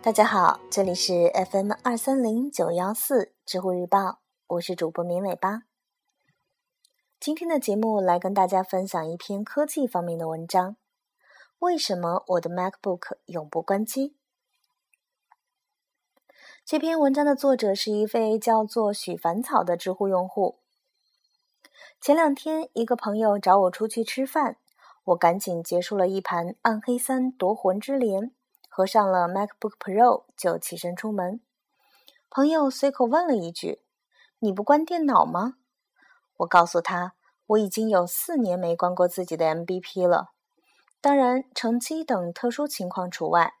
大家好，这里是 FM 二三零九幺四知乎日报，我是主播绵尾巴。今天的节目来跟大家分享一篇科技方面的文章：为什么我的 MacBook 永不关机？这篇文章的作者是一位叫做许凡草的知乎用户。前两天，一个朋友找我出去吃饭，我赶紧结束了一盘《暗黑三：夺魂之镰》，合上了 MacBook Pro，就起身出门。朋友随口问了一句：“你不关电脑吗？”我告诉他，我已经有四年没关过自己的 MBP 了，当然乘机等特殊情况除外。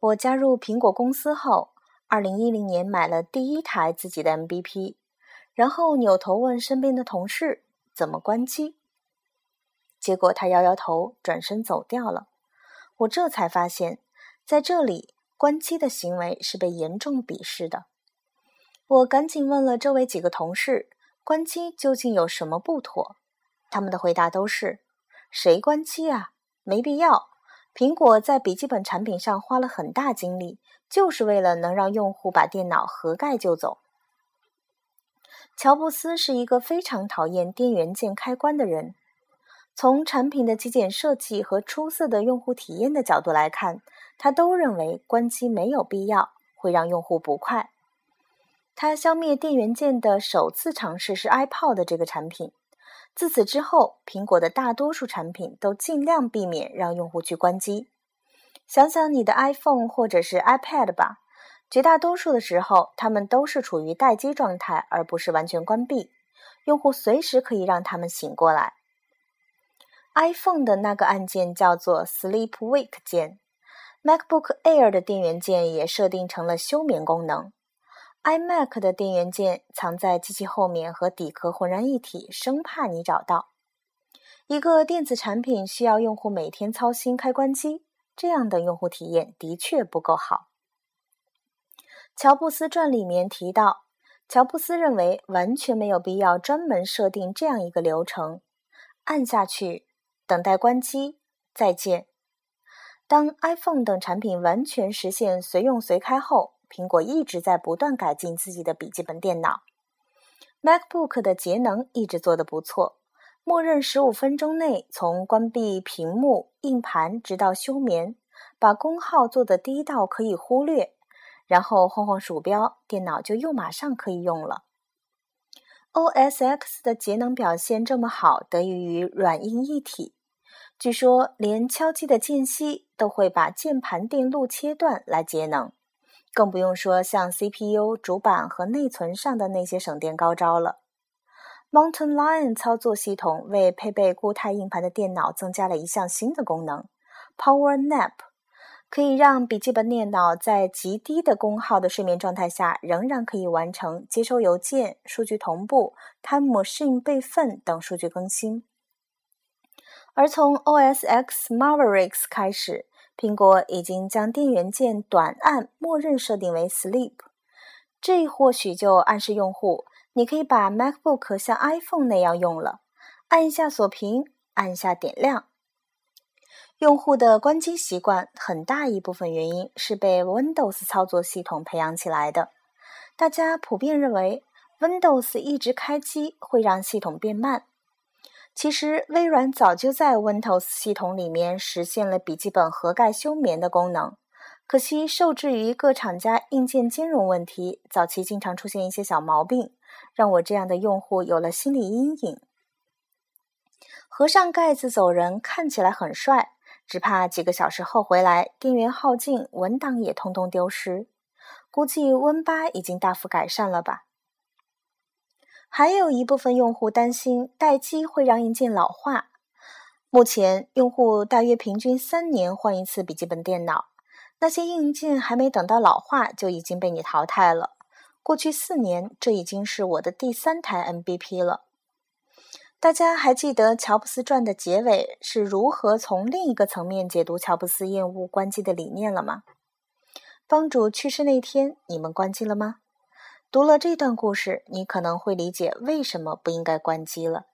我加入苹果公司后，二零一零年买了第一台自己的 MBP，然后扭头问身边的同事怎么关机，结果他摇摇头，转身走掉了。我这才发现，在这里关机的行为是被严重鄙视的。我赶紧问了周围几个同事，关机究竟有什么不妥？他们的回答都是：谁关机啊？没必要。苹果在笔记本产品上花了很大精力，就是为了能让用户把电脑合盖就走。乔布斯是一个非常讨厌电源键开关的人。从产品的极简设计和出色的用户体验的角度来看，他都认为关机没有必要，会让用户不快。他消灭电源键的首次尝试是 iPod 这个产品。自此之后，苹果的大多数产品都尽量避免让用户去关机。想想你的 iPhone 或者是 iPad 吧，绝大多数的时候，它们都是处于待机状态，而不是完全关闭。用户随时可以让它们醒过来。iPhone 的那个按键叫做 Sleep Wake 键，MacBook Air 的电源键也设定成了休眠功能。iMac 的电源键藏在机器后面和底壳浑然一体，生怕你找到。一个电子产品需要用户每天操心开关机，这样的用户体验的确不够好。乔布斯传里面提到，乔布斯认为完全没有必要专门设定这样一个流程：按下去，等待关机，再见。当 iPhone 等产品完全实现随用随开后，苹果一直在不断改进自己的笔记本电脑，MacBook 的节能一直做得不错，默认十五分钟内从关闭屏幕、硬盘直到休眠，把功耗做得低到可以忽略，然后晃晃鼠标，电脑就又马上可以用了。OS X 的节能表现这么好，得益于软硬一体，据说连敲击的间隙都会把键盘电路切断来节能。更不用说像 CPU、主板和内存上的那些省电高招了。Mountain Lion 操作系统为配备固态硬盘的电脑增加了一项新的功能：Power Nap，可以让笔记本电脑在极低的功耗的睡眠状态下，仍然可以完成接收邮件、数据同步、Time Machine 备份等数据更新。而从 OS X Mavericks 开始。苹果已经将电源键短按默认设定为 Sleep，这或许就暗示用户，你可以把 MacBook 像 iPhone 那样用了，按一下锁屏，按一下点亮。用户的关机习惯很大一部分原因是被 Windows 操作系统培养起来的，大家普遍认为 Windows 一直开机会让系统变慢。其实，微软早就在 Windows 系统里面实现了笔记本盒盖休眠的功能，可惜受制于各厂家硬件兼容问题，早期经常出现一些小毛病，让我这样的用户有了心理阴影。合上盖子走人看起来很帅，只怕几个小时后回来，电源耗尽，文档也通通丢失。估计 Win 八已经大幅改善了吧。还有一部分用户担心待机会让硬件老化。目前，用户大约平均三年换一次笔记本电脑，那些硬件还没等到老化就已经被你淘汰了。过去四年，这已经是我的第三台 MBP 了。大家还记得《乔布斯传》的结尾是如何从另一个层面解读乔布斯厌恶关机的理念了吗？帮主去世那天，你们关机了吗？读了这段故事，你可能会理解为什么不应该关机了。